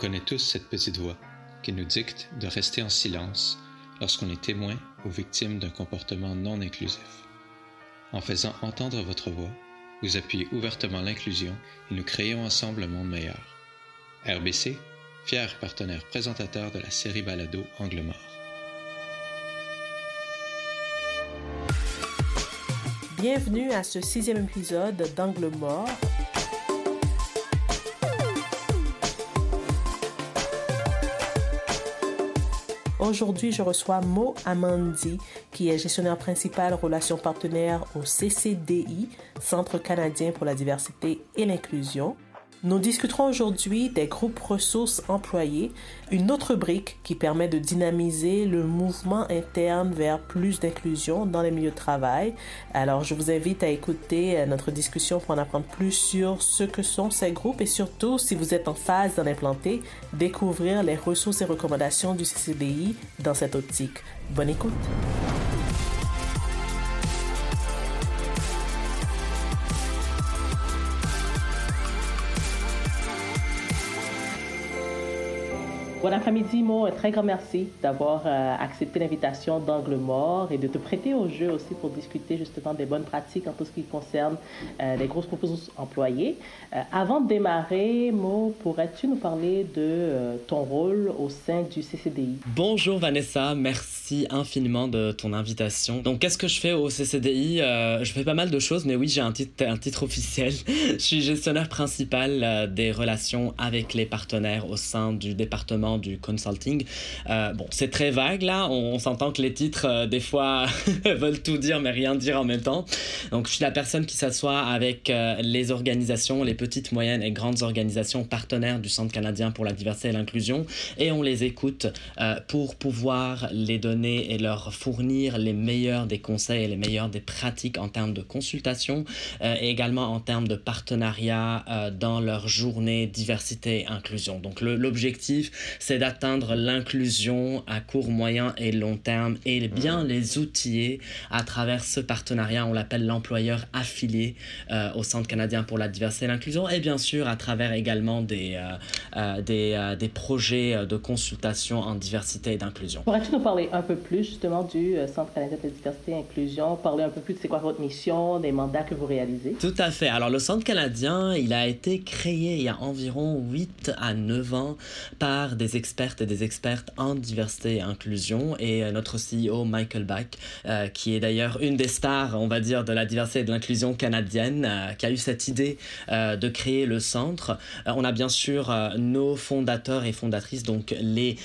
connaît tous cette petite voix qui nous dicte de rester en silence lorsqu'on est témoin ou victime d'un comportement non inclusif. En faisant entendre votre voix, vous appuyez ouvertement l'inclusion et nous créons ensemble un monde meilleur. RBC, fier partenaire présentateur de la série Balado Angle Mort. Bienvenue à ce sixième épisode d'Angle Mort. Aujourd'hui, je reçois Mo Amandi, qui est gestionnaire principal relations partenaires au CCDI, Centre canadien pour la diversité et l'inclusion. Nous discuterons aujourd'hui des groupes ressources employés, une autre brique qui permet de dynamiser le mouvement interne vers plus d'inclusion dans les milieux de travail. Alors, je vous invite à écouter euh, notre discussion pour en apprendre plus sur ce que sont ces groupes et surtout, si vous êtes en phase d'en implanter, découvrir les ressources et recommandations du CCDI dans cette optique. Bonne écoute. Bon après-midi, Mo. Un très grand merci d'avoir euh, accepté l'invitation d'Angle Mort et de te prêter au jeu aussi pour discuter justement des bonnes pratiques en tout ce qui concerne euh, les grosses propositions employées. Euh, avant de démarrer, Mo, pourrais-tu nous parler de ton rôle au sein du CCDI? Bonjour Vanessa, merci infiniment de ton invitation. Donc, qu'est-ce que je fais au CCDI? je fais pas mal de choses, mais oui, j'ai un un titre officiel. je suis gestionnaire principal des relations avec les partenaires au sein du département du consulting. Euh, bon, c'est très vague là, on, s'entend que les titres, euh, des fois, veulent tout dire mais rien dire en même temps. Donc, je suis la personne qui s'assoit avec euh, les organisations, les petites, moyennes et grandes organisations partenaires du Centre canadien pour la diversité et l'inclusion et on les écoute pour pouvoir les donner et leur fournir les meilleurs des conseils et les meilleurs des pratiques en termes de consultation et également en termes de partenariat dans leur journée diversité et inclusion. Donc, l'objectif, c'est d'atteindre l'inclusion à court, moyen et long terme et bien les outiller à travers ce partenariat. On l'appelle l'employeur affilié euh, au Centre canadien pour la diversité et l'inclusion et bien sûr à travers également des, euh, euh, des, des, projets de consultation en diversité et d'inclusion. Pourrais-tu nous parler un peu plus justement du Centre canadien pour la diversité et l'inclusion, parler un peu plus de c'est quoi votre mission, des mandats que vous réalisez? Tout à fait. Alors le Centre canadien, il a été créé il y a environ 8 à 9 ans par des expertes et des expertes en diversité et inclusion et euh, notre CEO Michael Bach, euh, qui est d'ailleurs une des stars, on va dire, de la diversité et de l'inclusion canadienne, euh, qui a eu cette idée de créer le centre. on a bien sûr nos fondateurs et fondatrices, donc les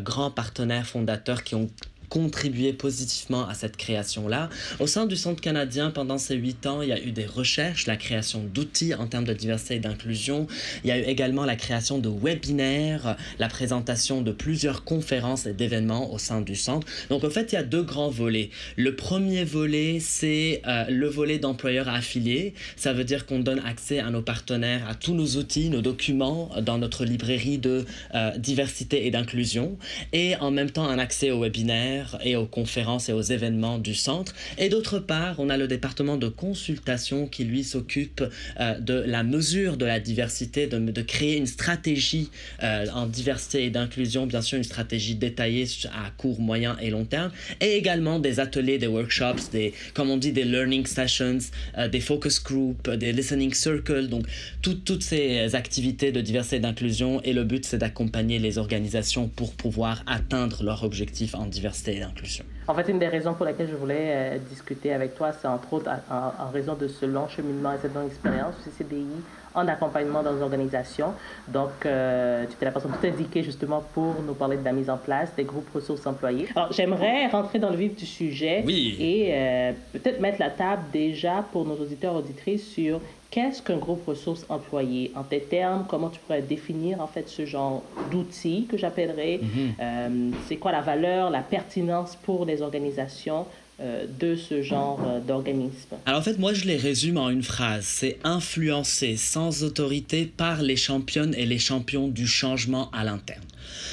grands partenaires fondateurs qui ont contribué positivement à cette création-là. Au sein du Centre canadien, pendant ces huit ans, il y a eu des recherches, la création d'outils en termes de diversité et d'inclusion. Il y a eu également la création de webinaires, la présentation de plusieurs conférences et d'événements au sein du centre. Donc en fait, il y a deux grands volets. Le premier volet, c'est euh, le volet d'employeurs affiliés. Ça veut dire qu'on donne accès à nos partenaires à tous nos outils, nos documents dans notre librairie de euh, diversité et d'inclusion. Et en même temps, un accès aux webinaires et aux conférences et aux événements du centre. Et d'autre part, on a le département de consultation qui, lui, s'occupe euh, de la mesure de la diversité, de, créer une stratégie euh, en diversité et d'inclusion, bien sûr une stratégie détaillée à court, moyen et long terme, et également des ateliers, des workshops, des, comme on dit, des learning sessions, euh, des focus groups, des listening circles, donc toutes ces activités de diversité et d'inclusion. Et le but, c'est d'accompagner les organisations pour pouvoir atteindre leurs objectifs en diversité d'inclusion. En fait, une des raisons pour lesquelles je voulais euh, discuter avec toi, c'est entre autres en, raison de ce long cheminement et cette longue expérience du CCDI en accompagnement dans les organisations. Donc, euh, tu étais la personne tout indiquée justement pour nous parler de la mise en place des groupes ressources employés. Alors, j'aimerais rentrer dans le vif du sujet et euh, peut-être mettre la table déjà pour nos auditeurs auditrices sur Qu'est-ce qu'un groupe ressources employées En tes termes, comment tu pourrais définir en fait ce genre d'outil que j'appellerais? Mhm. euh, C'est quoi la valeur, la pertinence pour les organisations euh, de ce genre euh, d'organisme? Alors en fait, moi je les résume en une phrase. C'est influencer sans autorité par les championnes et les champions du changement à l'interne.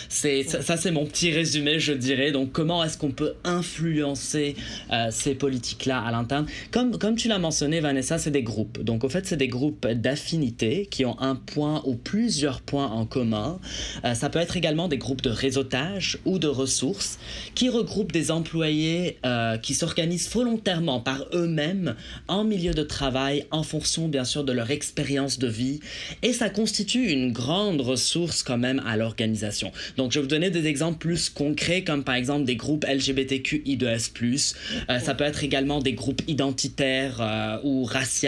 C'est ça, c'est mon petit résumé, je dirais. Donc, comment est-ce qu'on peut influencer euh, ces politiques-là à l'interne? Comme, comme tu l'as mentionné, Vanessa, c'est des groupes. Donc, au fait, c'est des groupes d'affinité qui ont un point ou plusieurs points en commun. Euh, ça peut être également des groupes de réseautage ou de ressources qui regroupent des employés euh, qui s'organisent volontairement par eux-mêmes en milieu de travail en fonction, bien sûr, de leur expérience de vie. Et ça constitue une grande ressource quand même à l'organisation. Donc, je vais vous donner des exemples plus concrets, comme par exemple des groupes LGBTQI2S+. Euh, ça peut être également des groupes identitaires euh, ou raciaux.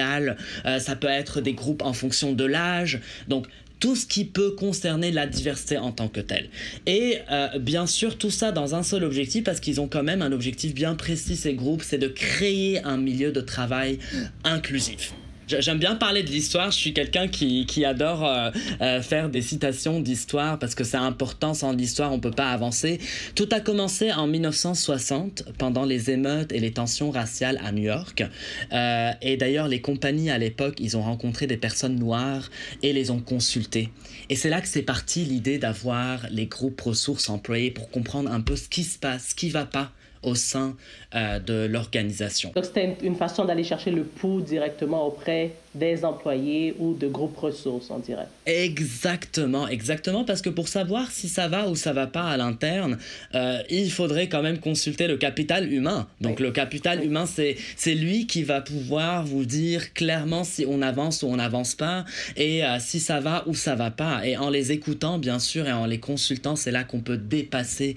Euh, ça peut être des groupes en fonction de l'âge. Donc, tout ce qui peut concerner la diversité en tant que telle. Et bien sûr, tout ça dans un seul objectif, parce qu'ils ont quand même un objectif bien précis, ces groupes, c'est de créer un milieu de travail inclusif. J'aime bien parler de l'histoire. Je suis quelqu'un qui, adore euh, euh, faire des citations d'histoire parce que c'est important. Sans l'histoire, on peut pas avancer. Tout a commencé en 1960 pendant les émeutes et les tensions raciales à New York. Euh, et d'ailleurs, les compagnies à l'époque, ils ont rencontré des personnes noires et les ont consultées. Et c'est là que c'est parti l'idée d'avoir les groupes ressources employés pour comprendre un peu ce qui se passe, ce qui va pas au sein euh, de l'organisation. Donc c'était une, façon d'aller chercher le pouls directement auprès des employés ou de groupes ressources, on dirait. Exactement, exactement, parce que pour savoir si ça va ou ça va pas à l'interne, euh, il faudrait quand même consulter le capital humain. Donc le capital humain, c'est c'est lui qui va pouvoir vous dire clairement si on avance ou on n'avance pas et euh, si ça va ou ça va pas. Et en les écoutant, bien sûr, et en les consultant, c'est là qu'on peut dépasser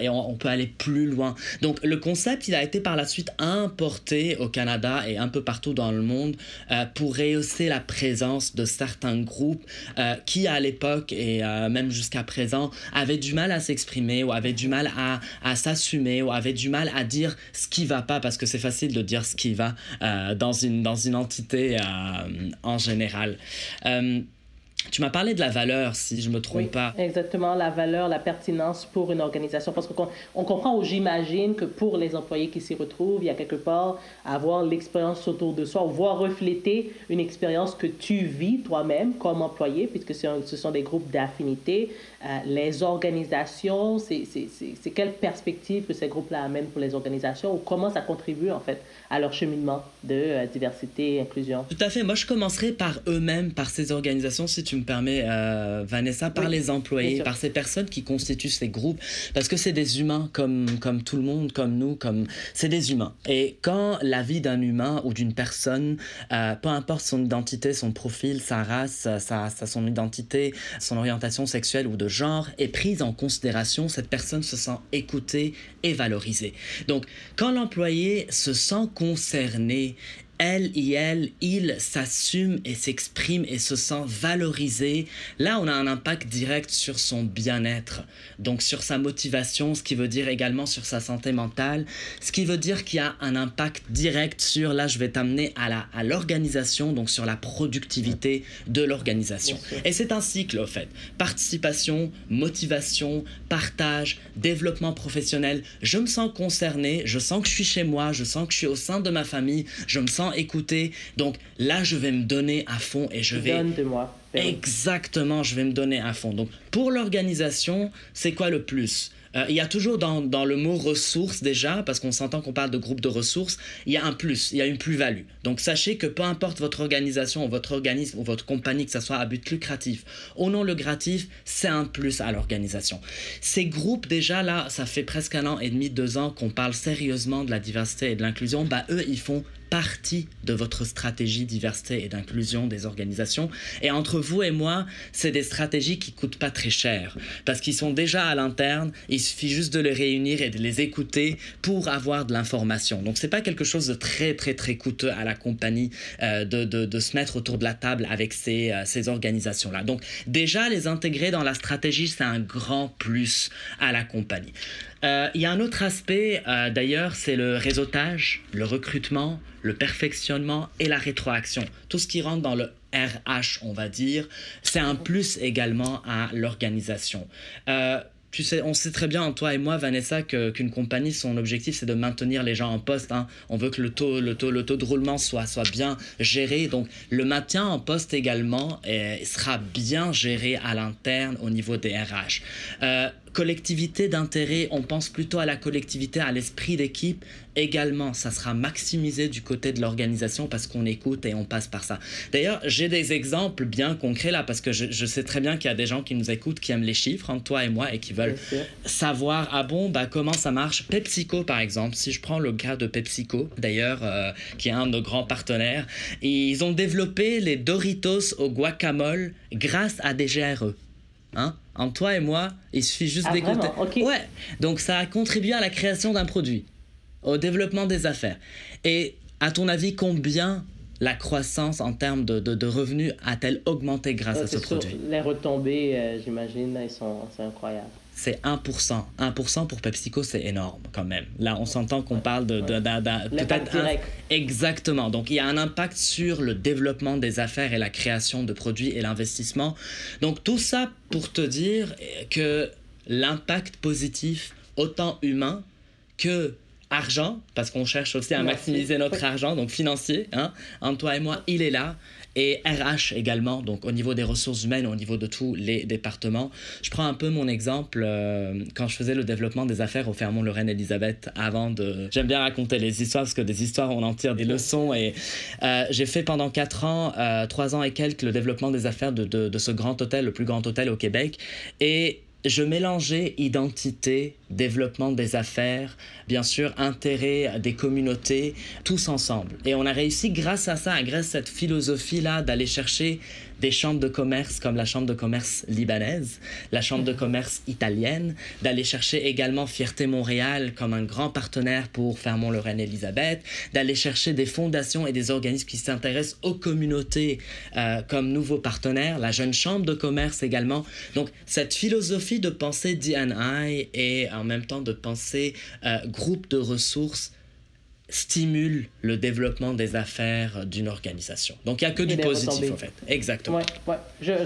et on, on peut aller plus loin. Donc le concept, il a été par la suite importé au Canada et un peu partout dans le monde euh, pour rehausser la présence de certains groupes euh, qui à l'époque et euh, même jusqu'à présent avaient du mal à s'exprimer ou avaient du mal à, à s'assumer ou avaient du mal à dire ce qui va pas parce que c'est facile de dire ce qui va dans, une, dans une entité en général. Tu m'as parlé de la valeur, si je me trompe oui, pas. Exactement, la valeur, la pertinence pour une organisation. Parce qu'on on comprend ou j'imagine que pour les employés qui s'y retrouvent, il y a quelque part avoir l'expérience autour de soi, voir refléter une expérience que tu vis toi-même comme employé, puisque ce sont des groupes d'affinité. Euh, les organisations, c'est quelle perspective que ces groupes-là amènent pour les organisations, ou comment ça contribue en fait à leur cheminement de euh, diversité et inclusion. Tout à fait. Moi, je commencerai par eux-mêmes, par ces organisations, si tu me permets, euh, Vanessa, par les employés, par ces personnes qui constituent ces groupes, parce que c'est des humains comme, comme tout le monde, comme nous, comme c'est des humains. Et quand la vie d'un humain ou d'une personne, euh, peu importe son identité, son profil, sa race, sa, sa, son identité, son orientation sexuelle ou de genre, est prise en considération, cette personne se sent écoutée et valorisée. Donc, quand l'employé se sent concerné elle et elle, il s'assume et s'exprime et se sent valorisé, là on a un impact direct sur son bien-être, donc sur sa motivation, ce qui veut dire également sur sa santé mentale, ce qui veut dire qu'il y a un impact direct sur, là je vais t'amener à la à l'organisation, donc sur la productivité de l'organisation. Et c'est un cycle au fait. Participation, motivation, partage, développement professionnel. Je me sens concerné, je sens que je suis chez moi, je sens que je suis au sein de ma famille, je me sens écouter. Donc là, je vais me donner à fond et je vais... Donne de moi. Exactement, je vais me donner à fond. Donc pour l'organisation, c'est quoi le plus? Euh, il y a toujours dans, dans, le mot ressources déjà, parce qu'on s'entend qu'on parle de groupe de ressources, il y a un plus, il y a une plus-value. Donc sachez que peu importe votre organisation, ou votre organisme ou votre compagnie, que ce soit à but lucratif ou non lucratif, c'est un plus à l'organisation. Ces groupes déjà là, ça fait presque un an et demi, deux ans qu'on parle sérieusement de la diversité et de l'inclusion, bah eux ils font partie de votre stratégie diversité et d'inclusion des organisations. Et entre vous et moi, c'est des stratégies qui coûtent pas très cher parce qu'ils sont déjà à l'interne. Il suffit juste de les réunir et de les écouter pour avoir de l'information. Donc c'est pas quelque chose de très très très coûteux à la compagnie euh, de, de, se mettre autour de la table avec ces, euh, ces organisations-là. Donc déjà les intégrer dans la stratégie, c'est un grand plus à la compagnie. Euh, il y a un autre aspect, d'ailleurs, c'est le réseautage, le recrutement, le perfectionnement et la rétroaction. Tout ce qui rentre dans le RH, on va dire, c'est un plus également à l'organisation. Euh, tu sais, on sait très bien, toi et moi, Vanessa, qu'une compagnie, son objectif, c'est de maintenir les gens en poste. Hein. On veut que le taux, le, taux, le taux de roulement soit, bien géré. Donc, le maintien en poste également sera bien géré à l'interne au niveau des RH. Euh, collectivité d'intérêt, on pense plutôt à la collectivité, à l'esprit d'équipe. Également, ça sera maximisé du côté de l'organisation parce qu'on écoute et on passe par ça. D'ailleurs, j'ai des exemples bien concrets là parce que je, sais très bien qu'il y a des gens qui nous écoutent, qui aiment les chiffres, hein, toi et moi, et qui veulent savoir, ah bon, bah, comment ça marche. PepsiCo, par exemple, si je prends le cas de PepsiCo, d'ailleurs, euh, qui est un de nos grands partenaires, ils ont développé les Doritos au guacamole grâce à des GRE. Hein en toi et moi, il suffit juste ah, d'écouter. Ouais. Donc ça a contribué à la création d'un produit, au développement des affaires. Et à ton avis, combien la croissance en termes de, revenus a-t-elle augmenté grâce à ce produit? Les retombées, euh, j'imagine, sont, c'est incroyable c'est 1%. 1% pour PepsiCo, c'est énorme quand même. Là, on s'entend qu'on parle de, de, direct. Exactement. Donc, il y a un impact sur le développement des affaires et la création de produits et l'investissement. Donc, tout ça pour te dire que l'impact positif, autant humain que argent, parce qu'on cherche aussi à maximiser notre argent, donc financier, hein, en toi et moi, il est là et RH également, donc au niveau des ressources humaines, au niveau de tous les départements. Je prends un peu mon exemple euh, quand je faisais le développement des affaires au Fermont Lorraine Elisabeth avant de... J'aime bien raconter les histoires parce que des histoires, on en tire des leçons et euh, j'ai fait pendant 4 ans, euh, 3 ans et quelques le développement des affaires de, de, de ce grand hôtel, le plus grand hôtel au Québec et je mélangeais identité, développement des affaires, bien sûr intérêt des communautés, tous ensemble. Et on a réussi grâce à ça, grâce à cette philosophie-là d'aller chercher des chambres de commerce comme la chambre de commerce libanaise, la chambre de commerce italienne, d'aller chercher également Fierté Montréal comme un grand partenaire pour Fermont-Lorraine Elisabeth, d'aller chercher des fondations et des organismes qui s'intéressent aux communautés euh, comme nouveaux partenaires, la jeune chambre de commerce également. Donc cette philosophie de penser D&I et en même temps de penser euh, groupe de ressources stimule le développement des affaires d'une organisation. Donc il n'y a que du positif en fait. Exactement. Ouais, ouais.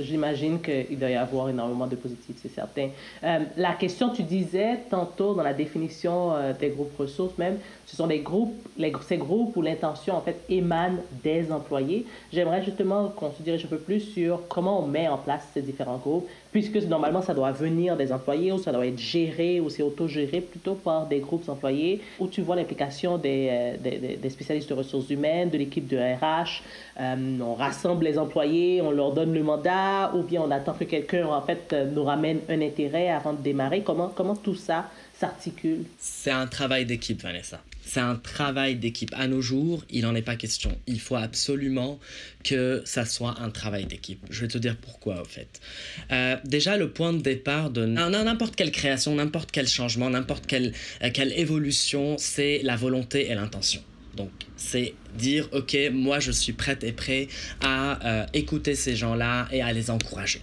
J'imagine qu'il doit y avoir énormément de positifs, c'est certain. Euh, la question, tu disais tantôt dans la définition euh, des groupes ressources même, ce sont des groupes, les, ces groupes où l'intention en fait émane des employés. J'aimerais justement qu'on se dirige un peu plus sur comment on met en place ces différents groupes, puisque normalement ça doit venir des employés ou ça doit être géré ou c'est autogéré plutôt par des groupes employés, où tu vois l'implication des, euh, des, des, spécialistes de ressources humaines, de l'équipe de RH. Euh, on rassemble les employés, on leur donne le mandat, ou bien on attend que quelqu'un en fait nous ramène un intérêt avant de démarrer. Comment, comment tout ça s'articule? C'est un travail d'équipe, Vanessa. C'est un travail d'équipe. À nos jours, il n'en est pas question. Il faut absolument que ça soit un travail d'équipe. Je vais te dire pourquoi, au fait. Euh, déjà, le point de départ de n'importe quelle création, n'importe quel changement, n'importe quelle, euh, quelle évolution, c'est la volonté et l'intention. Donc, c'est dire, OK, moi, je suis prête et prêt à euh, écouter ces gens-là et à les encourager.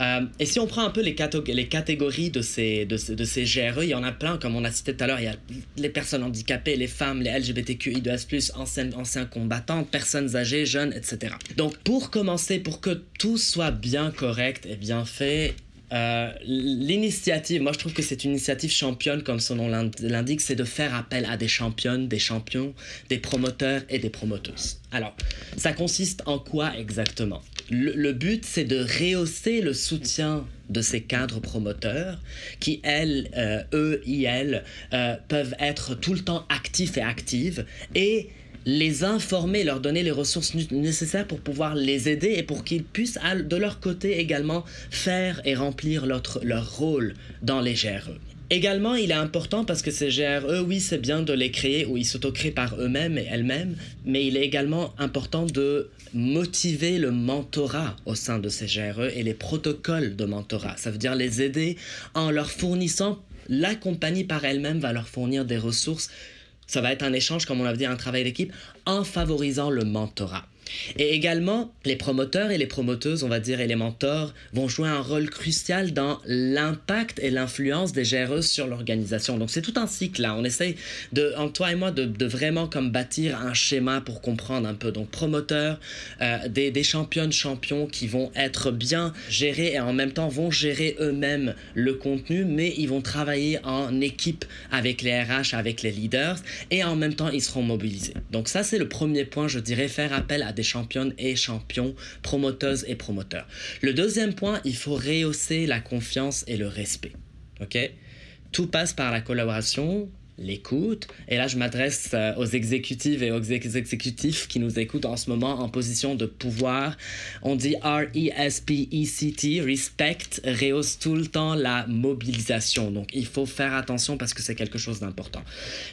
Euh, et si on prend un peu les, catégories de ces, GRE, il y en a plein, comme on a cité tout à l'heure, il y a les personnes handicapées, les femmes, les LGBTQI2+, anciens, anciens combattants, personnes âgées, jeunes, etc. Donc pour commencer, pour que tout soit bien correct et bien fait, euh, l'initiative, moi je trouve que c'est une initiative championne, comme son nom l'indique, c'est de faire appel à des championnes, des champions, des promoteurs et des promoteuses. Alors, ça consiste en quoi exactement? Le, but, c'est de rehausser le soutien de ces cadres promoteurs qui, elles, euh, eux, ils, euh, peuvent être tout le temps actifs et actives et les informer, leur donner les ressources nécessaires pour pouvoir les aider et pour qu'ils puissent de leur côté également faire et remplir leur, leur rôle dans les GRE. Également, il est important parce que ces GRE, oui, c'est bien de les créer ou ils s'autocréent par eux-mêmes et elles-mêmes, mais il est également important de motiver le mentorat au sein de ces GRE et les protocoles de mentorat. Ça veut dire les aider en leur fournissant, la compagnie par elle-même va leur fournir des ressources ça va être un échange, comme on l'a dit, un travail d'équipe, en favorisant le mentorat. Et également, les promoteurs et les promoteuses, on va dire, et les mentors vont jouer un rôle crucial dans l'impact et l'influence des géreuses sur l'organisation. Donc c'est tout un cycle là. On essaye, de, en toi et moi, de, vraiment comme bâtir un schéma pour comprendre un peu. Donc promoteurs, euh, des, des championnes, champions qui vont être bien gérés et en même temps vont gérer eux-mêmes le contenu, mais ils vont travailler en équipe avec les RH, avec les leaders, et en même temps ils seront mobilisés. Donc ça c'est le premier point, je dirais, faire appel à des championnes et champions, promoteuses et promoteurs. Le deuxième point, il faut rehausser la confiance et le respect. OK? Tout passe par la collaboration, l'écoute. Et là, je m'adresse euh, aux exécutives et aux exécutifs qui nous écoutent en ce moment en position de pouvoir. On dit R-E-S-P-E-C-T, respect, rehausse tout le temps la mobilisation. Donc, il faut faire attention parce que c'est quelque chose d'important.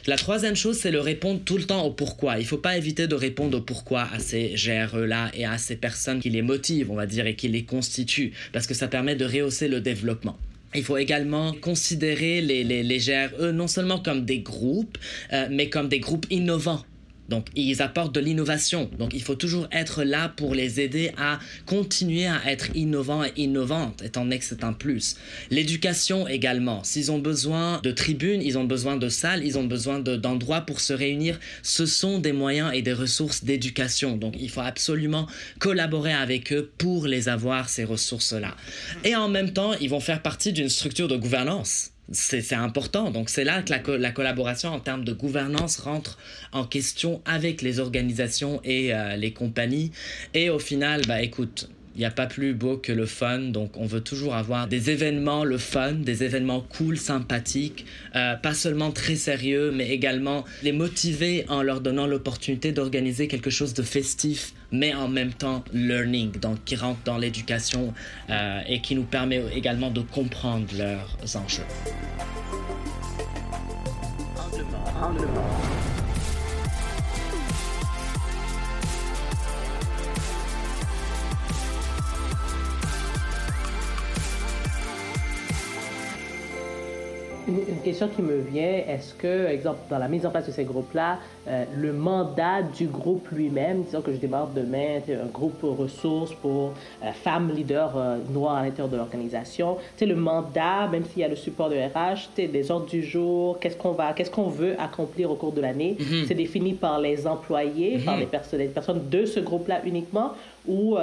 La troisième chose, c'est le répondre tout le temps au pourquoi. Il faut pas éviter de répondre au pourquoi à ces GRE-là et à ces personnes qui les motivent, on va dire, et qui les constituent, parce que ça permet de rehausser le développement. Il faut également considérer les, les, les GRE non seulement comme des groupes, euh, mais comme des groupes innovants. Donc, ils apportent de l'innovation. Donc, il faut toujours être là pour les aider à continuer à être innovants et innovantes, étant donné que c'est un plus. L'éducation également. S'ils ont besoin de tribunes, ils ont besoin de salles, ils ont besoin d'endroits pour se réunir. Ce sont des moyens et des ressources d'éducation. Donc, il faut absolument collaborer avec eux pour les avoir, ces ressources-là. Et en même temps, ils vont faire partie d'une structure de gouvernance c'est important. Donc c'est là que la, la, collaboration en termes de gouvernance rentre en question avec les organisations et euh, les compagnies. Et au final, bah écoute, n'y a pas plus beau que le fun, donc on veut toujours avoir des événements, le fun, des événements cool, sympathiques, euh, pas seulement très sérieux, mais également les motiver en leur donnant l'opportunité d'organiser quelque chose de festif, mais en même temps learning, donc qui rentre dans l'éducation euh, et qui nous permet également de comprendre leurs enjeux. Une, question qui me vient, est-ce que, exemple, dans la mise en place de ces groupes-là, euh, le mandat du groupe lui-même, disons que je démarre demain un groupe ressources pour euh, femmes leaders euh, noires à l'intérieur de l'organisation, c'est le mandat, même s'il y a le support de RH, des ordres du jour, qu'est-ce qu'on va, qu'est-ce qu'on veut accomplir au cours de l'année, mm-hmm. c'est défini par les employés, par mm-hmm. les personnes, les personnes de ce groupe-là uniquement, ou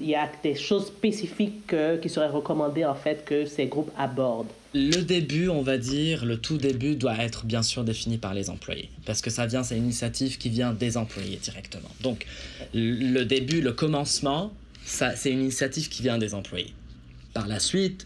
il y a des choses spécifiques qui seraient recommandées en fait que ces groupes abordent? Le début, on va dire, le tout début doit être bien sûr défini par les employés. Parce que ça vient, c'est une initiative qui vient des employés directement. Donc, le début, le commencement, c'est une initiative qui vient des employés. Par la suite,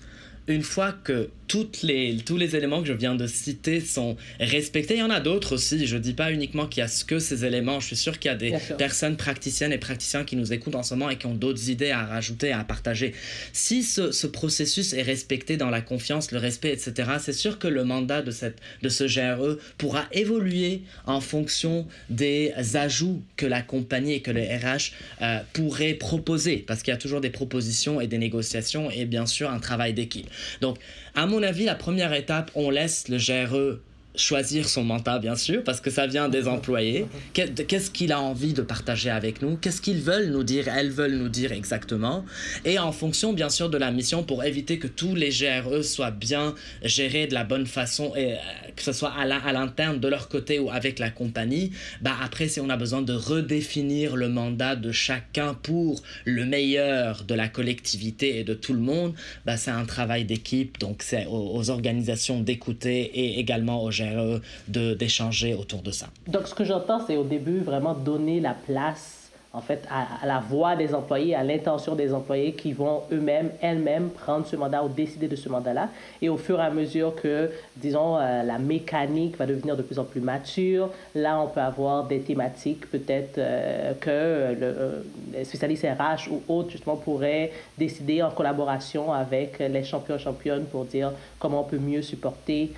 une fois que toutes les, tous les éléments que je viens de citer sont respectés. Il y en a d'autres aussi. Je ne dis pas uniquement qu'il y a que ces éléments. Je suis sûr qu'il y a des personnes praticiennes et praticiens qui nous écoutent en ce moment et qui ont d'autres idées à rajouter, à partager. Si ce, ce, processus est respecté dans la confiance, le respect, etc., c'est sûr que le mandat de, cette, de ce GRE pourra évoluer en fonction des ajouts que la compagnie et que les RH euh, pourraient proposer. Parce qu'il y a toujours des propositions et des négociations et bien sûr un travail d'équipe. Donc, à mon avis, la première étape, on laisse le GRE choisir son mandat, bien sûr, parce que ça vient des employés. Qu'est-ce qu'il a envie de partager avec nous? Qu'est-ce qu'ils veulent nous dire? Elles veulent nous dire exactement. Et en fonction, bien sûr, de la mission, pour éviter que tous les GRE soient bien gérés de la bonne façon, et euh, que ce soit à l'interne de leur côté ou avec la compagnie, bah après, si on a besoin de redéfinir le mandat de chacun pour le meilleur de la collectivité et de tout le monde, bah c'est un travail d'équipe. Donc, c'est aux, aux organisations d'écouter et également aux GRE d'échanger autour de ça. Donc, ce que j'entends, c'est au début vraiment donner la place en fait, à, la voix des employés, à l'intention des employés qui vont eux-mêmes, elles-mêmes prendre ce mandat ou décider de ce mandat-là. Et au fur et à mesure que, disons, euh, la mécanique va devenir de plus en plus mature, là, on peut avoir des thématiques peut-être euh, que le, euh, les spécialistes RH ou autres, justement, pourraient décider en collaboration avec les champions championnes pour dire comment on peut mieux supporter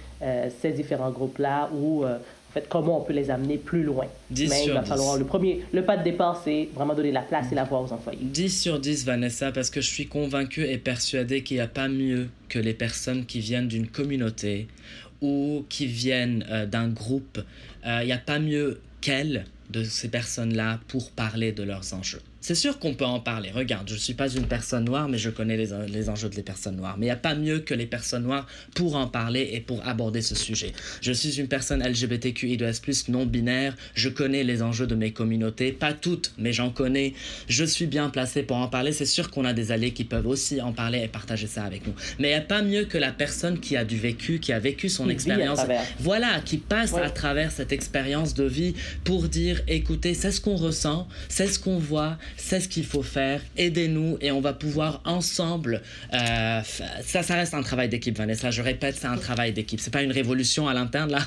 ces différents groupes-là ou fait, comment on peut les amener plus loin. 10 Mais il va falloir le premier, le pas de départ, c'est vraiment donner la place et la voix aux employés. 10 sur 10, Vanessa, parce que je suis convaincu et persuadé qu'il n'y a pas mieux que les personnes qui viennent d'une communauté ou qui viennent euh, d'un groupe. Euh, il n'y a pas mieux qu'elles de ces personnes-là pour parler de leurs enjeux. C'est sûr qu'on peut en parler. Regarde, je ne suis pas une personne noire, mais je connais les, les enjeux des personnes noires. Mais il n'y a pas mieux que les personnes noires pour en parler et pour aborder ce sujet. Je suis une personne LGBTQI2S+, non binaire. Je connais les enjeux de mes communautés. Pas toutes, mais j'en connais. Je suis bien placé pour en parler. C'est sûr qu'on a des alliés qui peuvent aussi en parler et partager ça avec nous. Mais il n'y a pas mieux que la personne qui a du vécu, qui a vécu son expérience. Voilà, qui passe à travers cette expérience de vie pour dire, écoutez, c'est ce qu'on ressent, c'est ce qu'on voit, c'est ce qu'il faut faire, aidez-nous et on va pouvoir ensemble. Euh, ça, ça reste un travail d'équipe, Vanessa. Je répète, c'est un travail d'équipe. C'est pas une révolution à l'interne là.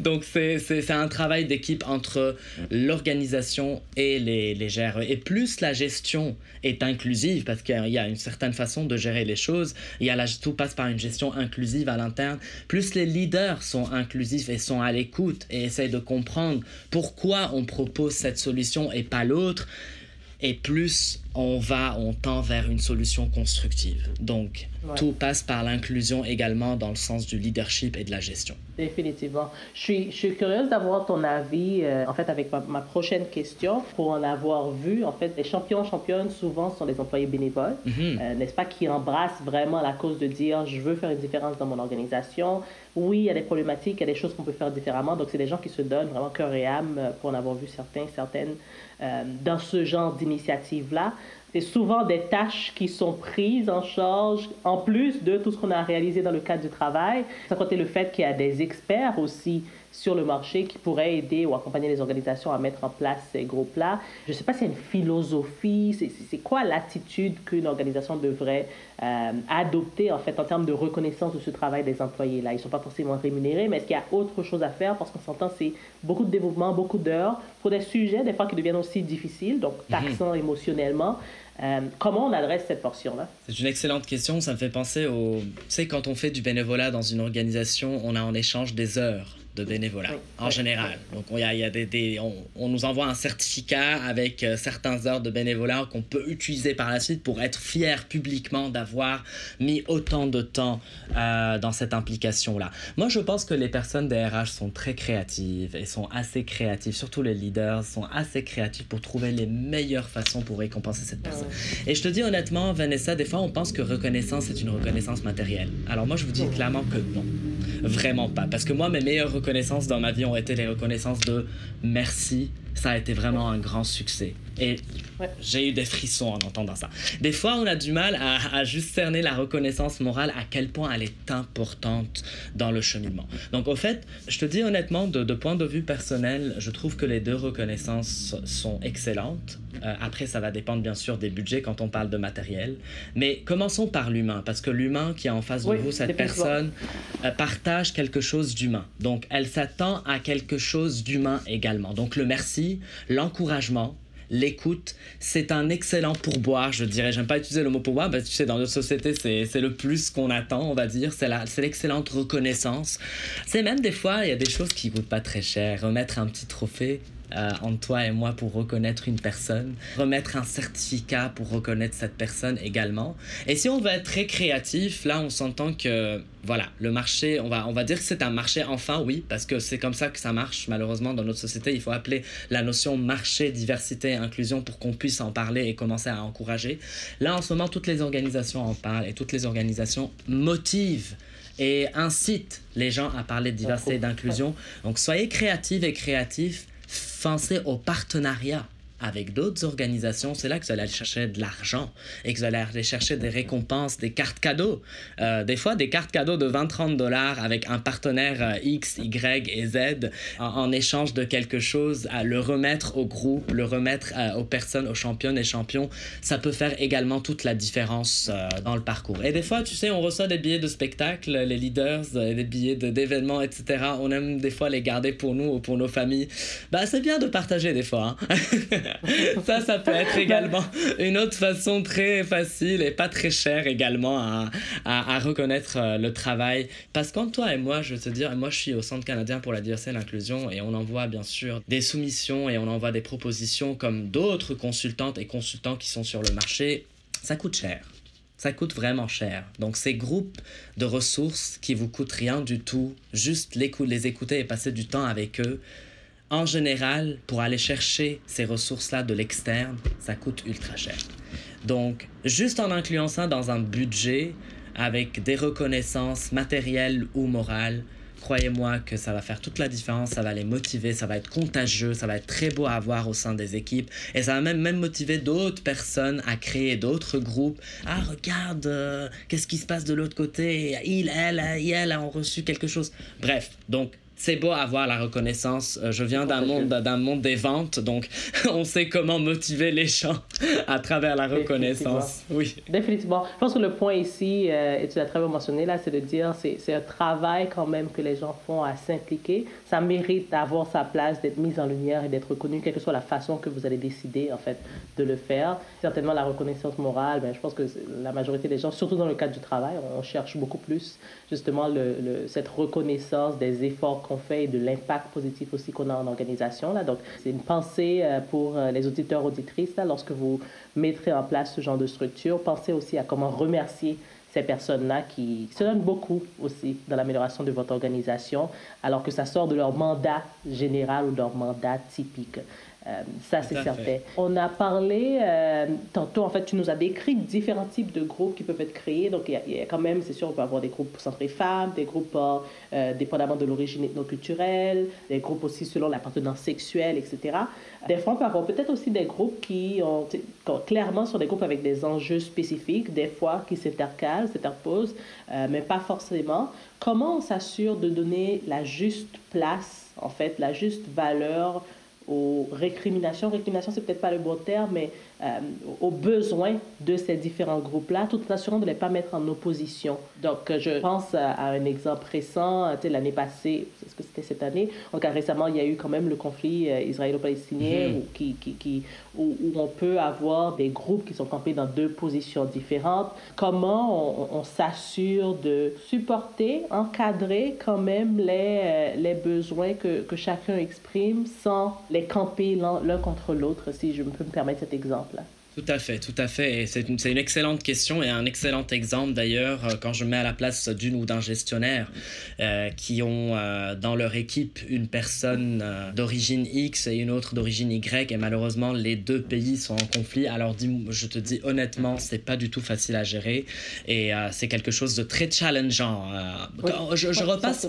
Donc c'est un travail d'équipe entre l'organisation et les, les GRE. Et plus la gestion est inclusive, parce qu'il y a une certaine façon de gérer les choses, il y a tout passe par une gestion inclusive à l'interne, plus les leaders sont inclusifs et sont à l'écoute et essayent de comprendre pourquoi on propose cette solution et pas l'autre, et plus on va, on tend vers une solution constructive. Donc, tout passe par l'inclusion également dans le sens du leadership et de la gestion. Définitivement. Je suis, je suis curieuse d'avoir ton avis, euh, en fait, avec ma, prochaine question. Pour en avoir vu, en fait, les champions, championnes, souvent sont des employés bénévoles, mhm. euh, n'est-ce pas, qui embrassent vraiment la cause de dire, je veux faire une différence dans mon organisation. Oui, il y a des problématiques, il y a des choses qu'on peut faire différemment. Donc, c'est des gens qui se donnent vraiment cœur et âme euh, pour en avoir vu certains, certaines dans ce genre d'initiative-là c'est souvent des tâches qui sont prises en charge, en plus de tout ce qu'on a réalisé dans le cadre du travail. Ça côté le fait qu'il y a des experts aussi sur le marché qui pourraient aider ou accompagner les organisations à mettre en place ces groupes-là. Je ne sais pas y a une philosophie, c'est quoi l'attitude qu'une organisation devrait euh, adopter en fait en termes de reconnaissance de ce travail des employés-là? Ils ne sont pas forcément rémunérés, mais est-ce qu'il y a autre chose à faire? Parce qu'on s'entend c'est beaucoup de développement, beaucoup d'heures pour des sujets des fois qui deviennent aussi difficiles, donc mhm. taxants émotionnellement. Euh, comment on adresse cette portion-là? C'est une excellente question. Ça me fait penser au. Tu sais, quand on fait du bénévolat dans une organisation, on a en échange des heures de bénévolat en général. Donc il y a, y a des, on, nous envoie un certificat avec euh, certaines heures de bénévolat qu'on peut utiliser par la suite pour être fier publiquement d'avoir mis autant de temps euh, dans cette implication-là. Moi je pense que les personnes des RH sont très créatives et sont assez créatives, surtout les leaders sont assez créatifs pour trouver les meilleures façons pour récompenser cette personne. Et je te dis honnêtement, Vanessa, des fois on pense que reconnaissance est une reconnaissance matérielle. Alors moi je vous dis clairement que non. Vraiment pas. Parce que moi, mes meilleures reconnaissances dans ma vie ont été les reconnaissances de merci. Ça a été vraiment un grand succès. Et j'ai eu des frissons en entendant ça. Des fois, on a du mal à, à, juste cerner la reconnaissance morale, à quel point elle est importante dans le cheminement. Donc, au fait, je te dis honnêtement, de, de point de vue personnel, je trouve que les deux reconnaissances sont excellentes. Euh, après, ça va dépendre bien sûr des budgets quand on parle de matériel. Mais commençons par l'humain, parce que l'humain qui est en face de vous, cette personne, euh, partage quelque chose d'humain. Donc, elle s'attend à quelque chose d'humain également. Donc, le merci, l'encouragement, l'écoute, c'est un excellent pourboire, je dirais. J'aime pas utiliser le mot pourboire, parce que tu sais, dans notre société, c'est le plus qu'on attend, on va dire. C'est l'excellente reconnaissance. C'est même des fois, il y a des choses qui coûtent pas très cher. Remettre un petit trophée, euh, entre toi et moi pour reconnaître une personne, remettre un certificat pour reconnaître cette personne également. Et si on veut être très créatif, là on s'entend que voilà, le marché, on va, on va dire que c'est un marché enfin, oui, parce que c'est comme ça que ça marche malheureusement dans notre société. Il faut appeler la notion marché, diversité et inclusion pour qu'on puisse en parler et commencer à encourager. Là en ce moment, toutes les organisations en parlent et toutes les organisations motivent et incitent les gens à parler de diversité et d'inclusion. Donc soyez créatifs et créatifs pensez au partenariat avec d'autres organisations, c'est là que vous allez aller chercher de l'argent et que vous allez aller chercher des récompenses, des cartes cadeaux. Euh, des fois, des cartes cadeaux de 20-30 dollars avec un partenaire euh, X, Y et Z en, échange de quelque chose, à le remettre au groupe, le remettre euh, aux personnes, aux championnes et champions, ça peut faire également toute la différence dans le parcours. Et des fois, tu sais, on reçoit des billets de spectacle, les leaders, des billets d'événements, etc. On aime des fois les garder pour nous ou pour nos familles. Bah, c'est bien de partager des fois. Hein. ça, ça peut être également une autre façon très facile et pas très chère également à, à, reconnaître euh, le travail. Parce qu'en toi et moi, je veux te dire, moi je suis au Centre canadien pour la diversité et l'inclusion et on envoie bien sûr des soumissions et on envoie des propositions comme d'autres consultantes et consultants qui sont sur le marché. Ça coûte cher. Ça coûte vraiment cher. Donc ces groupes de ressources qui vous coûtent rien du tout, juste les, les écouter et passer du temps avec eux, en général, pour aller chercher ces ressources-là de l'externe, ça coûte ultra cher. Donc, juste en incluant ça dans un budget avec des reconnaissances matérielles ou morales, croyez-moi que ça va faire toute la différence, ça va les motiver, ça va être contagieux, ça va être très beau à voir au sein des équipes et ça va même, même motiver d'autres personnes à créer d'autres groupes. Ah, regarde, euh, qu'est-ce qui se passe de l'autre côté? Il, elle, elle ont reçu quelque chose. Bref, donc c'est beau avoir la reconnaissance. Euh, je viens d'un monde, d'un monde des ventes, donc on sait comment motiver les gens à travers la reconnaissance. Oui. Définitivement. Je pense que le point ici, euh, et tu l'as très bien mentionné là, c'est de dire c'est, c'est un travail quand même que les gens font à s'impliquer. Ça mérite d'avoir sa place, d'être mis en lumière et d'être reconnu, quelle que soit la façon que vous allez décider en fait de le faire. Certainement la reconnaissance morale, ben, je pense que la majorité des gens, surtout dans le cadre du travail, on cherche beaucoup plus justement le, le, cette reconnaissance des efforts qu'on fait et de l'impact positif aussi qu'on a en organisation. Là. Donc, c'est une pensée euh, pour euh, les auditeurs, auditrices, là, lorsque vous mettrez en place ce genre de structure. Pensez aussi à comment remercier ces personnes-là qui se donnent beaucoup aussi dans l'amélioration de votre organisation, alors que ça sort de leur mandat général ou de leur mandat typique. Euh, ça, c'est certain. On a parlé, euh, tantôt, en fait, tu nous as décrit différents types de groupes qui peuvent être créés. Donc, il y, a, quand même, c'est sûr, on peut avoir des groupes centrés femmes, des groupes euh, dépendamment de l'origine ethnoculturelle, des groupes aussi selon l'appartenance sexuelle, etc. Des fois, on peut avoir peut-être aussi des groupes qui ont, clairement, sont des groupes avec des enjeux spécifiques, des fois qui s'intercalent, s'interposent, mais pas forcément. Comment on s'assure de donner la juste place, en fait, la juste valeur aux récriminations. Récrimination, c'est peut-être pas le bon terme, mais euh, aux besoins de ces différents groupes-là, tout en assurant de ne les pas mettre en opposition. Donc, euh, je pense à, un exemple récent, euh, l'année passée, est-ce que c'était cette année? Donc, récemment, il y a eu quand même le conflit israélo-palestinien mm-hmm. qui, qui, qui, où, on peut avoir des groupes qui sont campés dans deux positions différentes. Comment on, s'assure de supporter, encadrer quand même les, les besoins que, que chacun exprime sans les camper l'un contre l'autre, si je peux me permettre cet exemple? staplar. Tout à fait, tout à fait. C'est une, une, excellente question et un excellent exemple d'ailleurs euh, quand je mets à la place d'une ou d'un gestionnaire euh, qui ont euh, dans leur équipe une personne d'origine X et une autre d'origine Y et malheureusement les deux pays sont en conflit. Alors dis, je te dis honnêtement, c'est pas du tout facile à gérer et c'est quelque chose de très challengeant. je, je repasse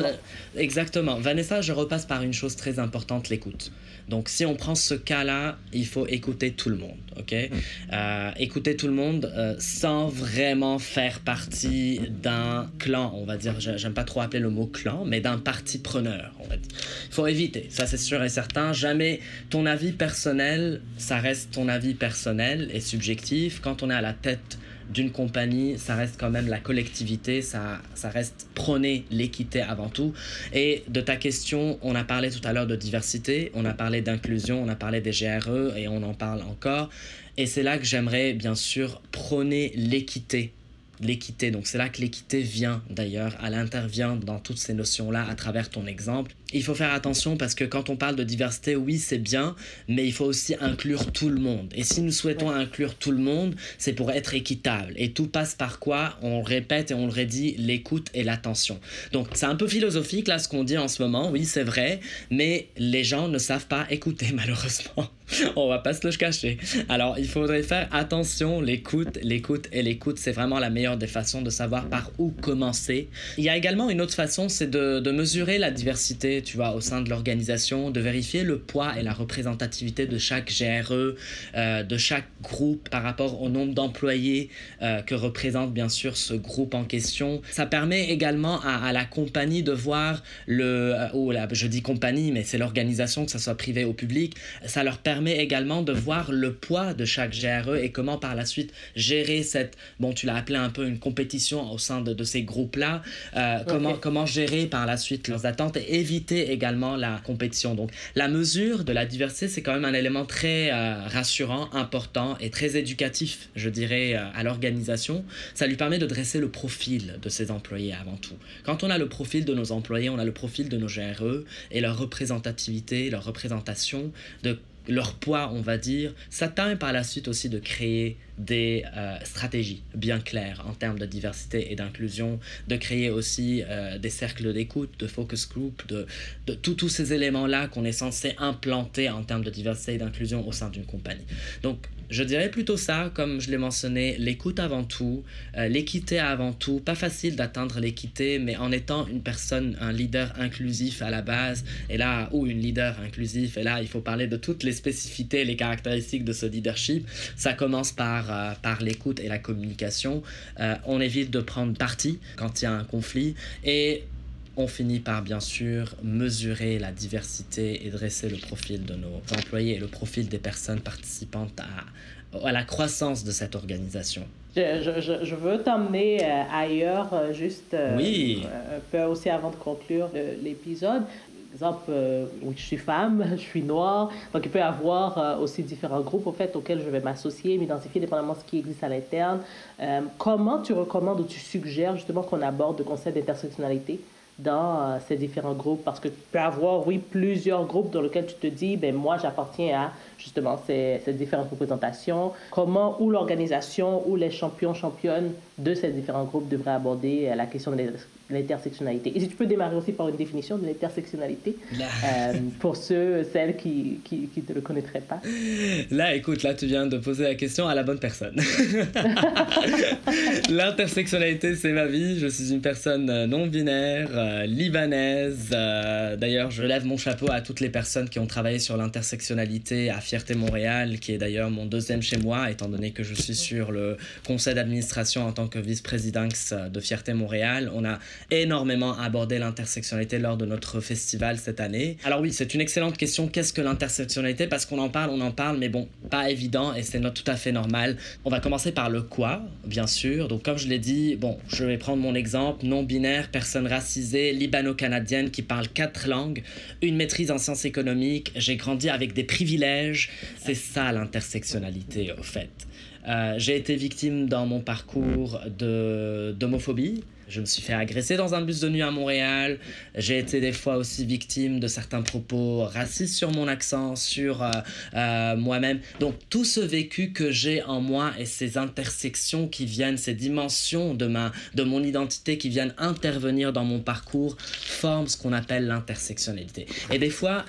exactement, Vanessa, je repasse par une chose très importante, l'écoute. Donc, si on prend ce cas-là, il faut écouter tout le monde, ok? Hmm. Euh, Écouter tout le monde euh, sans vraiment faire partie d'un clan, on va dire. J'aime pas trop appeler le mot clan, mais d'un parti preneur. Il faut éviter, ça c'est sûr et certain. Jamais ton avis personnel, ça reste ton avis personnel et subjectif. Quand on est à la tête d'une compagnie, ça reste quand même la collectivité, ça, ça reste prôner l'équité avant tout. Et de ta question, on a parlé tout à l'heure de diversité, on a parlé d'inclusion, on a parlé des GRE et on en parle encore. Et c'est là que j'aimerais bien sûr prôner l'équité l'équité. Donc c'est là que l'équité vient d'ailleurs, elle intervient dans toutes ces notions-là à travers ton exemple. Il faut faire attention parce que quand on parle de diversité, oui, c'est bien, mais il faut aussi inclure tout le monde. Et si nous souhaitons inclure tout le monde, c'est pour être équitable. Et tout passe par quoi? On répète et on le redit, l'écoute et l'attention. Donc c'est un peu philosophique là ce qu'on dit en ce moment, oui, c'est vrai, mais les gens ne savent pas écouter malheureusement. on va pas se le cacher. Alors il faudrait faire attention, l'écoute, l'écoute et l'écoute, c'est vraiment la meilleure des façons de savoir par où commencer. Il y a également une autre façon, c'est de, de mesurer la diversité tu vois, au sein de l'organisation, de vérifier le poids et la représentativité de chaque GRE, euh, de chaque groupe par rapport au nombre d'employés euh, que représente bien sûr ce groupe en question. Ça permet également à, la compagnie de voir le, euh, je dis compagnie, mais c'est l'organisation, que ça soit privé ou public, ça leur permet également de voir le poids de chaque GRE et comment par la suite gérer cette, bon, tu l'as appelé un peu une compétition au sein de, de ces groupes-là, comment, comment gérer par la suite leurs attentes et éviter également la compétition. Donc la mesure de la diversité, c'est quand même un élément très euh, rassurant, important et très éducatif, je dirais, euh, à l'organisation. Ça lui permet de dresser le profil de ses employés avant tout. Quand on a le profil de nos employés, on a le profil de nos GRE et leur représentativité, leur représentation, de leur poids, on va dire, ça permet par la suite aussi de créer des euh, stratégies bien claires en termes de diversité et d'inclusion, de créer aussi euh, des cercles d'écoute, de focus group, de, de tous ces éléments-là qu'on est censé implanter en termes de diversité et d'inclusion au sein d'une compagnie. Donc, je dirais plutôt ça, comme je l'ai mentionné, l'écoute avant tout, euh, l'équité avant tout. Pas facile d'atteindre l'équité, mais en étant une personne, un leader inclusif à la base, et là, ou une leader inclusif, et là, il faut parler de toutes les spécificités, les caractéristiques de ce leadership. Ça commence par, euh, par l'écoute et la communication. Euh, on évite de prendre parti quand il y a un conflit. Et on finit par bien sûr mesurer la diversité et dresser le profil de nos employés et le profil des personnes participantes à, à la croissance de cette organisation. Je, veux t'emmener euh, ailleurs, juste oui. un peu aussi avant de conclure l'épisode. Exemple, oui, je suis femme, je suis noire, donc il peut y avoir aussi différents groupes au fait, auxquels je vais m'associer, m'identifier dépendamment de ce qui existe à l'interne. comment tu recommandes ou tu suggères justement qu'on aborde le concept d'intersectionnalité dans euh, ces différents groupes? Parce que tu peux avoir, oui, plusieurs groupes dans lesquels tu te dis, ben moi, j'appartiens à justement ces, ces différentes représentations. Comment ou l'organisation ou les champions, championnes de ces différents groupes devraient aborder euh, la question de l'intersectionnalité. Et si tu peux démarrer aussi par une définition de l'intersectionnalité euh, pour ceux, celles qui, qui, qui, ne le connaîtraient pas. Là, écoute, là, tu viens de poser la question à la bonne personne. L'intersectionnalité, c'est ma vie. Je suis une personne euh, non binaire, euh, libanaise. d'ailleurs, je lève mon chapeau à toutes les personnes qui ont travaillé sur l'intersectionnalité à Fierté Montréal, qui est d'ailleurs mon deuxième chez moi, étant donné que je suis sur le conseil d'administration en tant que vice-présidence de Fierté Montréal. On a énormément abordé l'intersectionnalité lors de notre festival cette année. Alors oui, c'est une excellente question. Qu'est-ce que l'intersectionnalité? Parce qu'on en parle, on en parle, mais bon, pas évident et c'est tout à fait normal. On va commencer par le quoi, bien sûr. Donc comme je l'ai dit, bon, je vais prendre mon exemple. Non-binaire, personne racisée, libano-canadienne qui parle quatre langues, une maîtrise en sciences économiques. J'ai grandi avec des privilèges. C'est ça l'intersectionnalité, au fait. Euh, j'ai été victime dans mon parcours d'homophobie. Je me suis fait agresser dans un bus de nuit à Montréal. J'ai été des fois aussi victime de certains propos racistes sur mon accent, sur euh, euh, moi-même. Donc tout ce vécu que j'ai en moi et ces intersections qui viennent, ces dimensions de, ma, de mon identité qui viennent intervenir dans mon parcours forment ce qu'on appelle l'intersectionnalité. Et des fois,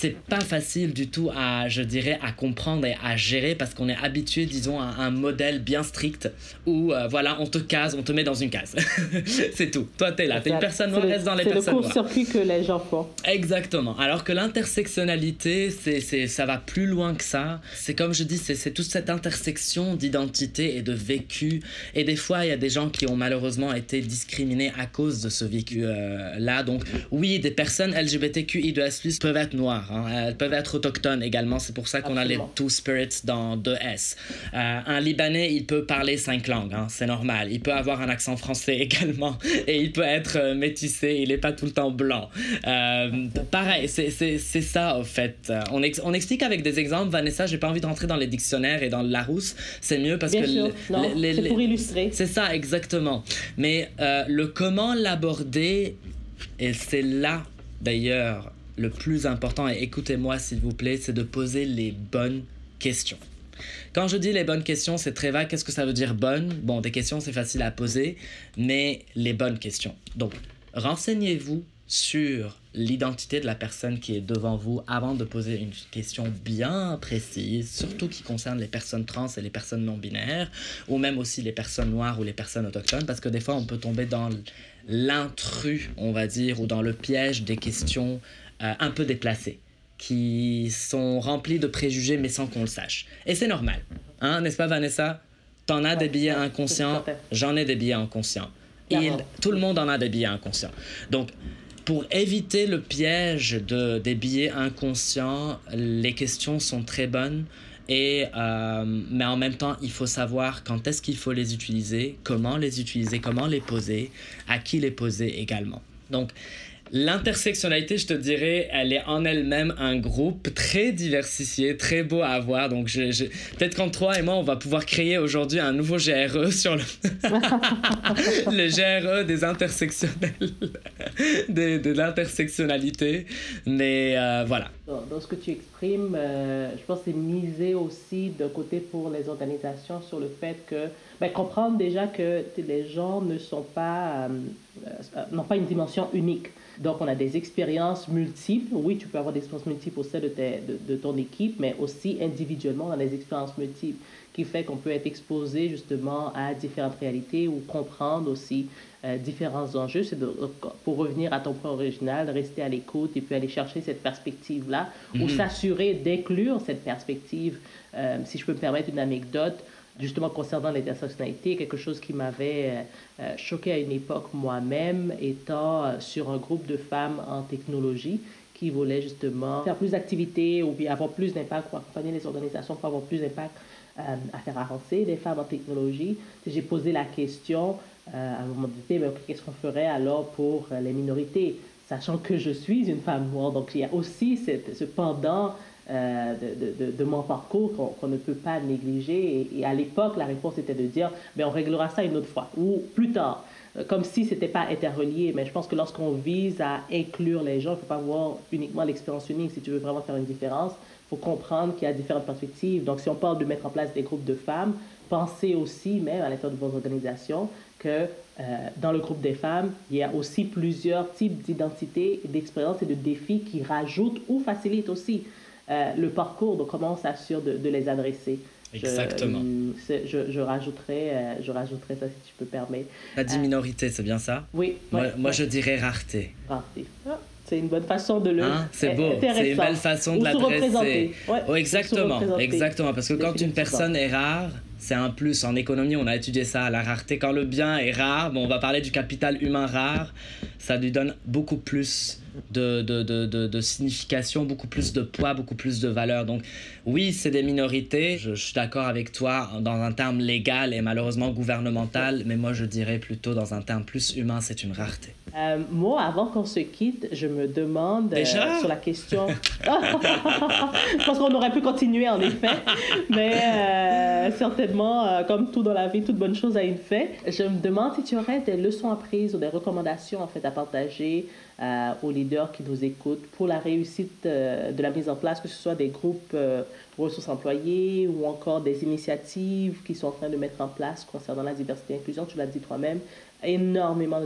c'est pas facile du tout à, je dirais, à comprendre et à gérer parce qu'on est habitué, disons, à un modèle bien strict où, euh, voilà, on te case, on te met dans une case. c'est tout. Toi, t'es là, t'es une personne noire, reste dans les personnes noires. C'est le court-circuit que les gens font. Exactement. Alors que l'intersectionnalité, c'est, c'est, ça va plus loin que ça. C'est comme je dis, c'est, c'est toute cette intersection d'identité et de vécu. Et des fois, il y a des gens qui ont malheureusement été discriminés à cause de ce vécu-là. Donc, oui, des personnes LGBTQI2S+, peuvent être noires Hein. Elles peuvent être autochtones également. C'est pour ça qu'on a les Two Spirits dans 2S. Euh, un Libanais, il peut parler cinq langues. Hein. C'est normal. Il peut avoir un accent français également. Et il peut être euh, métissé. Il n'est pas tout le temps blanc. Euh, pareil, c'est ça, au fait. On, on, explique avec des exemples. Vanessa, j'ai pas envie de rentrer dans les dictionnaires et dans le Larousse. C'est mieux parce Bien que... Sûr. C'est pour illustrer. C'est ça, exactement. Mais le comment l'aborder, et c'est là, d'ailleurs, le plus important, et écoutez-moi s'il vous plaît, c'est de poser les bonnes questions. Quand je dis les bonnes questions, c'est très vague. Qu'est-ce que ça veut dire bonne Bon, des questions, c'est facile à poser, mais les bonnes questions. Donc, renseignez-vous sur l'identité de la personne qui est devant vous avant de poser une question bien précise, surtout qui concerne les personnes trans et les personnes non binaires, ou même aussi les personnes noires ou les personnes autochtones, parce que des fois on peut tomber dans l'intrus, on va dire, ou dans le piège des questions euh, un peu déplacés, qui sont remplis de préjugés mais sans qu'on le sache. Et c'est normal, hein, n'est-ce pas Vanessa? T'en as des billets inconscients, j'en ai des billets inconscients. Il, tout le monde en a des billets inconscients. Donc, pour éviter le piège de, des billets inconscients, les questions sont très bonnes. Et, euh, mais en même temps, il faut savoir quand est-ce qu'il faut les utiliser, comment les utiliser, comment les poser, à qui les poser également. Donc, L'intersectionnalité, je te dirais, elle est en elle-même un groupe très diversifié, très beau à voir. Donc, je, peut-être qu'entre toi et moi, on va pouvoir créer aujourd'hui un nouveau GRE sur le, le GRE des intersectionnels, de, l'intersectionnalité. Mais euh, voilà. Dans, ce que tu exprimes, euh, je pense que c'est miser aussi de côté pour les organisations sur le fait que ben, comprendre déjà que les gens ne sont pas, euh, n'ont pas une dimension unique. Donc, on a des expériences multiples. Oui, tu peux avoir des expériences multiples au sein de, de, ton équipe, mais aussi individuellement dans des expériences multiples, qui fait qu'on peut être exposé justement à différentes réalités ou comprendre aussi euh, différents enjeux. C'est pour revenir à ton point original, rester à l'écoute et puis aller chercher cette perspective-là ou mhm. s'assurer d'inclure cette perspective. Euh, si je peux me permettre une anecdote, justement concernant l'intersectionnalité, quelque chose qui m'avait euh, euh, choqué à une époque moi-même, étant euh, sur un groupe de femmes en technologie qui voulaient justement faire plus d'activités ou bien avoir plus d'impact pour accompagner les organisations pour avoir plus d'impact à faire avancer les femmes en technologie. J'ai posé la question à un moment donné, qu'est-ce qu'on ferait alors pour les minorités, sachant que je suis une femme noire. Donc il y a aussi cette, ce pendant euh, de, de, de, mon parcours qu'on ne peut pas négliger. Et, à l'époque, la réponse était de dire, mais ben, on réglera ça une autre fois ou plus tard, euh, comme si ce n'était pas interrelié. Mais je pense que lorsqu'on vise à inclure les gens, il ne faut pas voir uniquement l'expérience unique. Si tu veux vraiment faire une différence, il faut comprendre qu'il y a différentes perspectives. Donc, si on parle de mettre en place des groupes de femmes, pensez aussi, même à l'intérieur de vos organisations, que euh, dans le groupe des femmes, il y a aussi plusieurs types d'identités, d'expériences et de défis qui rajoutent ou facilitent aussi euh, le parcours, donc comment on s'assure de, les adresser. Exactement. Je, je, rajouterais, euh, je rajouterais ça si tu peux permettre. La dit minorité, c'est bien ça? Oui. moi, je dirais rareté. Rareté. Ah, c'est une bonne façon de le. Hein, c'est beau. C'est une belle façon de l'adresser. Ouais, oh, exactement. Exactement. Parce que quand une personne est rare, c'est un plus. En économie, on a étudié ça, la rareté. Quand le bien est rare, bon, on va parler du capital humain rare, ça lui donne beaucoup plus de, de, de, de, signification, beaucoup plus de poids, beaucoup plus de valeur. Donc oui, c'est des minorités, je, suis d'accord avec toi dans un terme légal et malheureusement gouvernemental, mais moi je dirais plutôt dans un terme plus humain, c'est une rareté. Euh, moi, avant qu'on se quitte, je me demande euh, sur la question. je pense qu'on aurait pu continuer en effet, mais euh, certainement, comme tout dans la vie, toute bonne chose a une fin. Je me demande si tu aurais des leçons apprises ou des recommandations en fait à partager euh, aux leaders qui nous écoutent pour la réussite euh, de la mise en place, que ce soit des groupes euh, ressources employées ou encore des initiatives qui sont en train de mettre en place concernant la diversité et l'inclusion. Tu l'as dit toi-même, énormément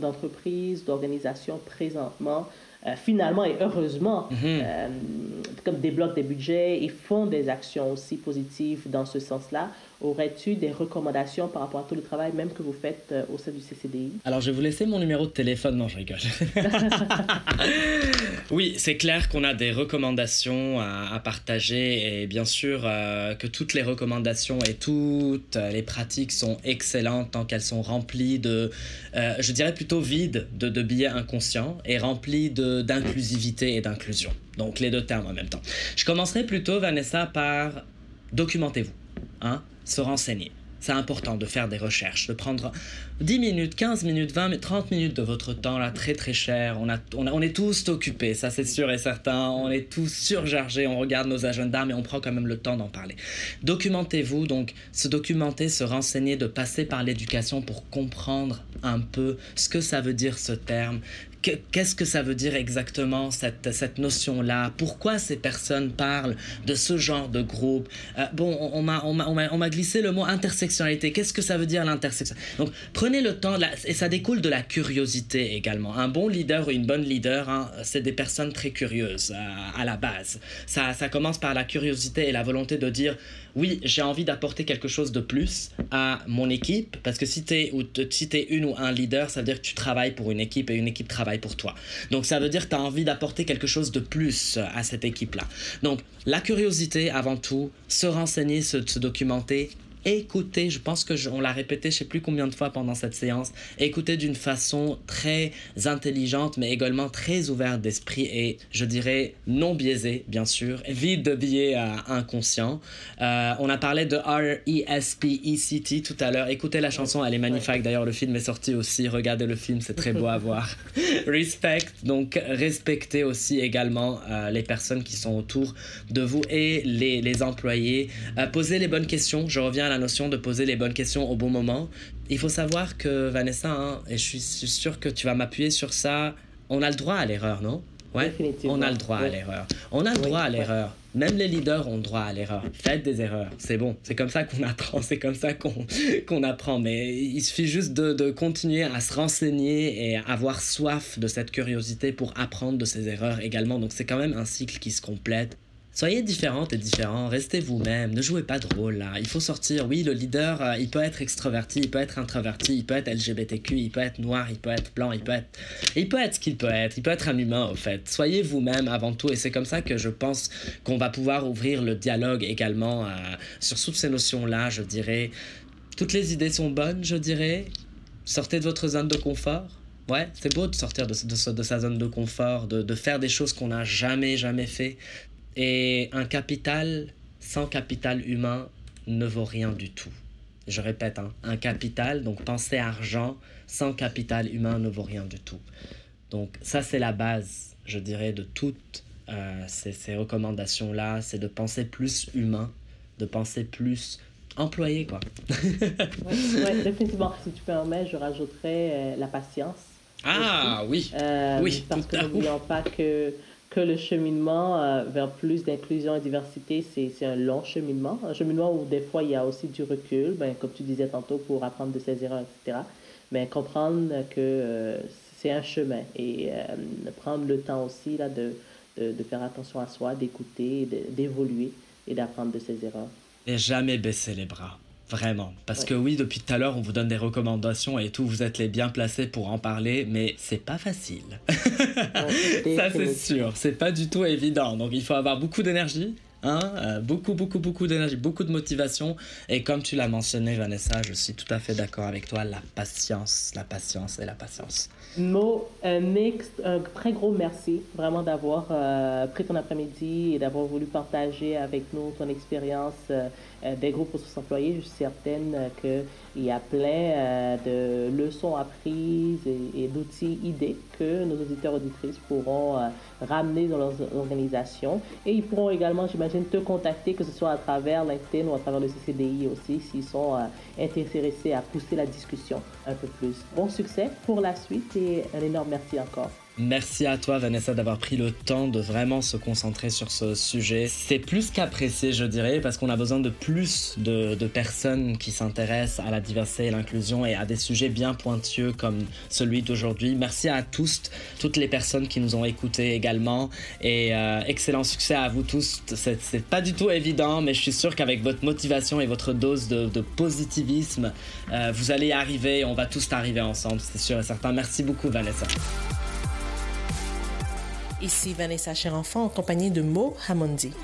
d'entreprises, d'organisations présentement finalement et heureusement, mhm. comme débloquent des budgets et font des actions aussi positives dans ce sens-là. Aurais-tu des recommandations par rapport à tout le travail même que vous faites euh, au sein du CCDI Alors, je vais vous laisser mon numéro de téléphone. Non, je rigole. oui, c'est clair qu'on a des recommandations à, partager et bien sûr euh, que toutes les recommandations et toutes les pratiques sont excellentes tant qu'elles sont remplies de, euh, je dirais plutôt vides de, de billets inconscients et remplies d'inclusivité et d'inclusion. Donc, les deux termes en même temps. Je commencerai plutôt, Vanessa, par documentez-vous. Hein se renseigner. C'est important de faire des recherches, de prendre 10 minutes, 15 minutes, 20, 30 minutes de votre temps, là, très très cher. On, a, on, est tous occupés, ça c'est sûr et certain. On est tous surchargés, on regarde nos agendas, mais on prend quand même le temps d'en parler. Documentez-vous, donc se documenter, se renseigner, de passer par l'éducation pour comprendre un peu ce que ça veut dire ce terme, qu'est-ce que ça veut dire exactement cette, cette notion-là? Pourquoi ces personnes parlent de ce genre de groupe? Euh, Bon, on, m'a, on, m'a, glissé le mot intersectionnalité. Qu'est-ce que ça veut dire l'intersection? Donc, prenez le temps, et ça découle de la curiosité également. Un bon leader ou une bonne leader, hein, c'est des personnes très curieuses à, à la base. Ça commence par la curiosité et la volonté de dire oui, j'ai envie d'apporter quelque chose de plus à mon équipe, parce que si tu es, si es une ou un leader, ça veut dire que tu travailles pour une équipe et une équipe travaille pour toi. Donc ça veut dire que tu as envie d'apporter quelque chose de plus à cette équipe-là. Donc la curiosité avant tout, se renseigner, se, se documenter, écoutez, je pense que on l'a répété je sais plus combien de fois pendant cette séance, écoutez d'une façon très intelligente mais également très ouverte d'esprit et je dirais non biaisée bien sûr, vide de biais euh, inconscients. Euh, on a parlé de R-E-S-P-E-C-T tout à l'heure, écoutez la chanson, elle est magnifique d'ailleurs le film est sorti aussi, regardez le film, c'est très beau à voir. Respect, donc respectez aussi également euh, les personnes qui sont autour de vous et les, les employés. posez les bonnes questions, je reviens à la notion de poser les bonnes questions au bon moment. Il faut savoir que Vanessa, hein, et je suis sûr que tu vas m'appuyer sur ça, on a le droit à l'erreur, non? Ouais, on a le droit à l'erreur. On a le droit à l'erreur. Même les leaders ont le droit à l'erreur. Faites des erreurs, c'est bon. C'est comme ça qu'on apprend, c'est comme ça qu'on apprend. Mais il suffit juste de, de, continuer à se renseigner et avoir soif de cette curiosité pour apprendre de ses erreurs également. Donc c'est quand même un cycle qui se complète. Soyez différentes et différents, restez vous-même, ne jouez pas de rôle là. Il faut sortir. Oui, le leader, euh, il peut être extraverti, il peut être introverti, il peut être LGBTQ, il peut être noir, il peut être blanc, il peut être. Il peut être ce qu'il peut être, il peut être un humain au fait. Soyez vous-même avant tout et c'est comme ça que je pense qu'on va pouvoir ouvrir le dialogue également euh, sur toutes ces notions-là, je dirais. Toutes les idées sont bonnes, je dirais. Sortez de votre zone de confort. Ouais, c'est beau de sortir de, de, sa zone de confort, de, de faire des choses qu'on n'a jamais, jamais fait, et un capital sans capital humain ne vaut rien du tout. Je répète, hein, un capital, donc penser argent, sans capital humain ne vaut rien du tout. Donc ça, c'est la base, je dirais, de toutes euh, ces, ces recommandations-là, c'est de penser plus humain, de penser plus employé, quoi. oui, définitivement. Si tu permets, je rajouterais euh, la patience. Ah oui, euh, oui. Parce que n'oublions pas que que le cheminement euh, vers plus d'inclusion et diversité, c'est un long cheminement. Un cheminement où des fois il y a aussi du recul, ben, comme tu disais tantôt, pour apprendre de ses erreurs, etc. Mais comprendre que euh, c'est un chemin et euh, prendre le temps aussi là, de, de, de faire attention à soi, d'écouter, d'évoluer et d'apprendre de ses erreurs. Et jamais baisser les bras. Vraiment. Parce que oui, depuis tout à l'heure, on vous donne des recommandations et tout, vous êtes les bien placés pour en parler, mais c'est pas facile. Ça, c'est sûr. C'est pas du tout évident. Donc, il faut avoir beaucoup d'énergie, Hein, euh, beaucoup, beaucoup, beaucoup d'énergie, beaucoup de motivation. Et comme tu l'as mentionné, Vanessa, je suis tout à fait d'accord avec toi, la patience, la patience et la patience. Mo, un mix, un très gros merci vraiment d'avoir euh, pris ton après-midi et d'avoir voulu partager avec nous ton expérience euh, des groupes ressources employés. Je suis certaine qu'il y a plein de leçons apprises et, d'outils, idées que nos auditeurs auditrices pourront ramener dans leurs organisations. Et ils pourront également, j'imagine, te contacter, que ce soit à travers LinkedIn ou à travers le CCDI aussi, s'ils sont euh, intéressés à pousser la discussion un peu plus. Bon succès pour la suite un énorme merci encore. Merci à toi Vanessa d'avoir pris le temps de vraiment se concentrer sur ce sujet. C'est plus qu'apprécié je dirais parce qu'on a besoin de plus de, personnes qui s'intéressent à la diversité et l'inclusion et à des sujets bien pointueux comme celui d'aujourd'hui. Merci à tous, toutes les personnes qui nous ont écoutés également et euh, excellent succès à vous tous. C'est pas du tout évident mais je suis sûr qu'avec votre motivation et votre dose de, de positivisme, euh, vous allez y arriver. On va tous arriver ensemble, c'est sûr et certain. Merci beaucoup Vanessa. Ici Vanessa Cherenfant en compagnie de Mo Hamondi.